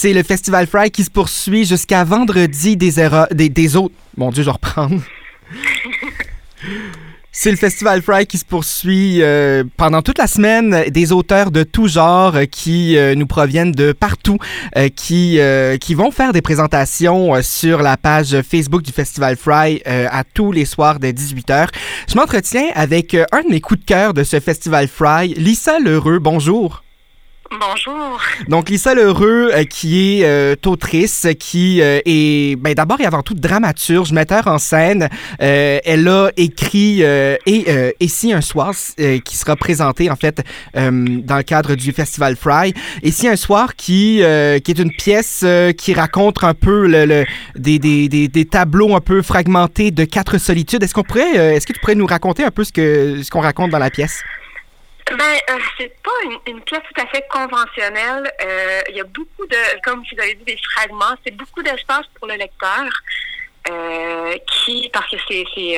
c'est le Festival Fry qui se poursuit jusqu'à vendredi des, des, des autres. Mon Dieu, je vais reprendre. C'est le Festival Fry qui se poursuit euh, pendant toute la semaine. Des auteurs de tout genre euh, qui euh, nous proviennent de partout, qui, qui vont faire des présentations sur la page Facebook du Festival Fry à tous les soirs dès 18h. Je m'entretiens avec un de mes coups de cœur de ce Festival Fry, Lisa Lheureux. Bonjour. Bonjour. Donc Lisa Lheureux, euh, qui est euh, autrice, qui euh, est ben, d'abord et avant tout dramaturge, metteur en scène. elle a écrit et, Ici un soir, qui sera présenté en fait dans le cadre du Festival Fry. Ici un soir, qui, qui est une pièce qui raconte un peu le, des, des, des, des, tableaux un peu fragmentés de quatre solitudes. Est-ce qu'on pourrait, est-ce que tu pourrais nous raconter un peu ce que ce qu'on raconte dans la pièce? Ben, euh, c'est pas une, une, pièce tout à fait conventionnelle. Euh, il y a beaucoup de, comme vous avez dit, des fragments. C'est beaucoup d'espace pour le lecteur, euh, qui, parce que c'est,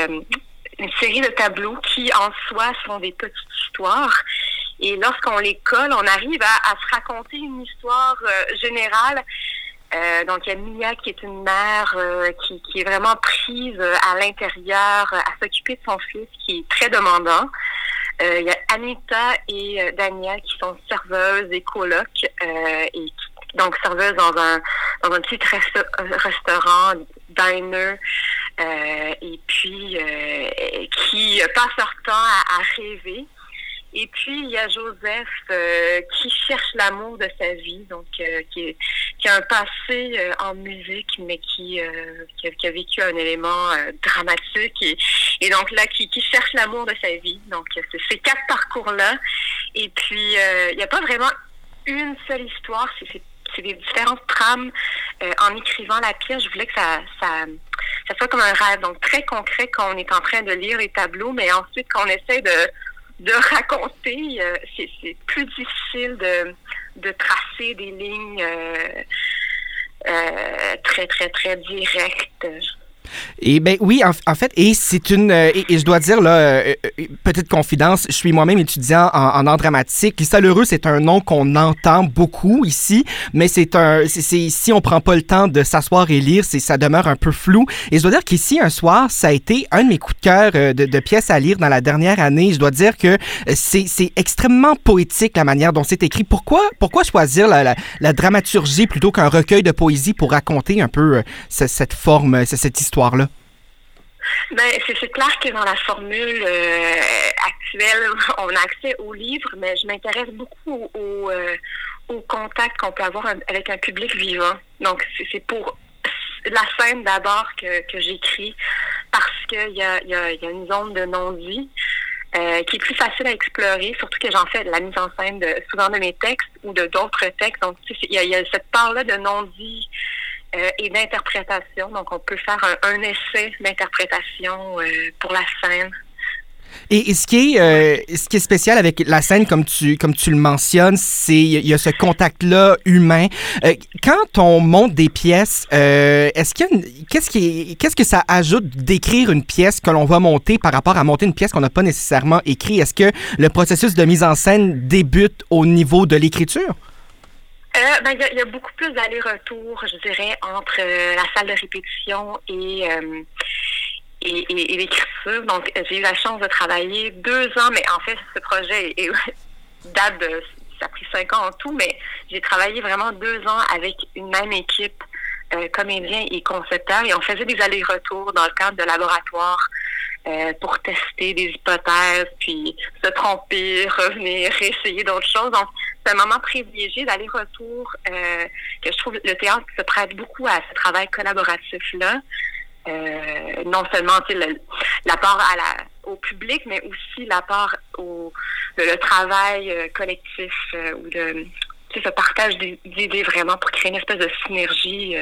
une série de tableaux qui, en soi, sont des petites histoires. Et lorsqu'on les colle, on arrive à, se raconter une histoire générale. donc, il y a Mia qui est une mère qui, qui est vraiment prise à l'intérieur à s'occuper de son fils qui est très demandant. Euh, il y a Anita et euh, Daniel qui sont serveuses et colocs euh, et donc serveuses dans un dans un petit restaurant diner et puis qui passent leur temps à, à rêver. Et puis, il y a Joseph euh, qui cherche l'amour de sa vie, donc euh, qui, qui, a un passé euh, en musique, mais qui, qui a, qui, a, vécu un élément dramatique et, et, donc là, qui, cherche l'amour de sa vie. Donc, c'est ces quatre parcours-là. Et puis, il n'y a pas vraiment une seule histoire, c'est des différentes trames. en écrivant la pièce, je voulais que ça, soit comme un rêve, donc très concret quand on est en train de lire les tableaux, mais ensuite quand on essaie de raconter, euh, c'est plus difficile de, tracer des lignes euh, euh, très, très, très directes. Et ben oui, en, fait, et c'est une, euh, et, je dois dire là, euh, euh, petite confidence, je suis moi-même étudiant en, en art dramatique. Lheureux, c'est un nom qu'on entend beaucoup ici, mais c'est un, c'est si on prend pas le temps de s'asseoir et lire, c'est ça demeure un peu flou. Et je dois dire qu'ici un soir, ça a été un de mes coups de cœur de, de, pièces à lire dans la dernière année. Je dois dire que c'est, extrêmement poétique la manière dont c'est écrit. Pourquoi, pourquoi choisir la, la, la dramaturgie plutôt qu'un recueil de poésie pour raconter un peu cette forme, cette histoire? Ben, c'est clair que dans la formule euh, actuelle, on a accès aux livres, mais je m'intéresse beaucoup au, euh, contact qu'on peut avoir avec un public vivant. Donc, c'est pour la scène d'abord que, j'écris parce qu'il y a, une zone de non-dit. Euh, qui est plus facile à explorer, surtout que j'en fais de la mise en scène de souvent de mes textes ou de d'autres textes. Donc, il y, a cette part-là de non-dit euh, et d'interprétation. Donc, on peut faire un, essai d'interprétation euh, pour la scène. Et, ce qui est euh, ce qui est spécial avec la scène comme tu comme tu le mentionnes, c'est il y a ce contact là humain. quand on monte des pièces, est-ce qu'est-ce qui qu'est-ce que ça ajoute d'écrire une pièce que l'on va monter par rapport à monter une pièce qu'on n'a pas nécessairement écrit Est-ce que le processus de mise en scène débute au niveau de l'écriture? Euh, ben, il y, a beaucoup plus d'aller-retour, je dirais, entre euh, la salle de répétition et, euh, et, et, l'écriture. Donc, j'ai eu la chance de travailler deux ans, mais en fait, ce projet est, date de, ça a pris cinq ans en tout, mais j'ai travaillé vraiment deux ans avec une même équipe, euh, comédien et concepteur, et on faisait des allers-retours dans le cadre de laboratoire euh, pour tester des hypothèses, puis se tromper, revenir, essayer d'autres choses. Donc, c'est un moment privilégié d'aller-retour euh, que je trouve le théâtre se prête beaucoup à ce travail collaboratif-là. Euh, non seulement à la, au public, mais aussi l'apport au le, travail euh, collectif euh, ou le ce partage d'idées vraiment pour créer une espèce de synergie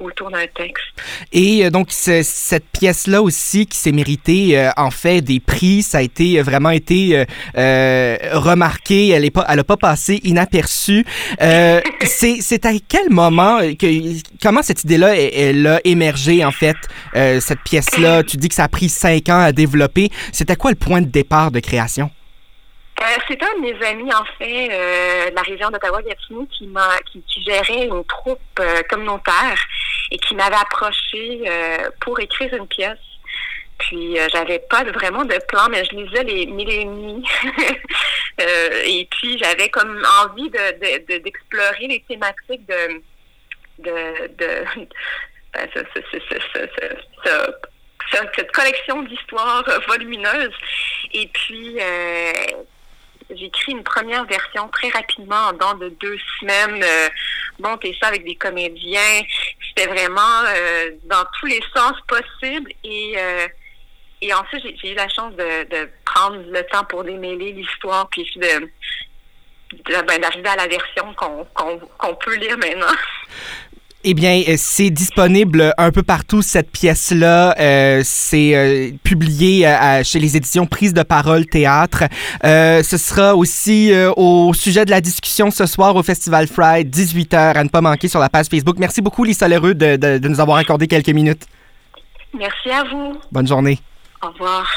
autour d'un texte. Et euh, donc, cette pièce-là aussi qui s'est méritée, euh, en fait, des prix, ça a été euh, vraiment été remarqué, elle n'a pas, elle a pas passé inaperçue. c'est à quel moment, que, comment cette idée-là, elle, a émergé, en fait, cette pièce-là? Tu dis que ça a pris cinq ans à développer. C'était quoi le point de départ de création? c'est un de mes amis, en fait, euh, de la région d'Ottawa-Gatineau qui m'a qui, qui, gérait une troupe euh, communautaire et qui m'avait approché euh, pour écrire une pièce. Puis euh, j'avais pas vraiment de plan, mais je lisais les mille et nuits. et puis j'avais comme envie de, de, d'explorer les thématiques de de, de ben, ce, ce, ce, cette collection d'histoires volumineuses. Et puis, euh, j'ai écrit une première version très rapidement, en dans de deux semaines, euh, monter ça avec des comédiens. C'était vraiment euh, dans tous les sens possibles. Et, euh, et ensuite, j'ai eu la chance de, de, prendre le temps pour démêler l'histoire, puis de, ben, d'arriver à la version qu'on qu'on peut lire maintenant. Eh bien, euh, c'est disponible un peu partout, cette pièce-là. Euh, c'est euh, publié euh, chez les éditions Prise de parole Théâtre. ce sera aussi au sujet de la discussion ce soir au Festival Friday, 18h, à ne pas manquer sur la page Facebook. Merci beaucoup, Lisa Leroux, de, de, de nous avoir accordé quelques minutes. Merci à vous. Bonne journée. Au revoir.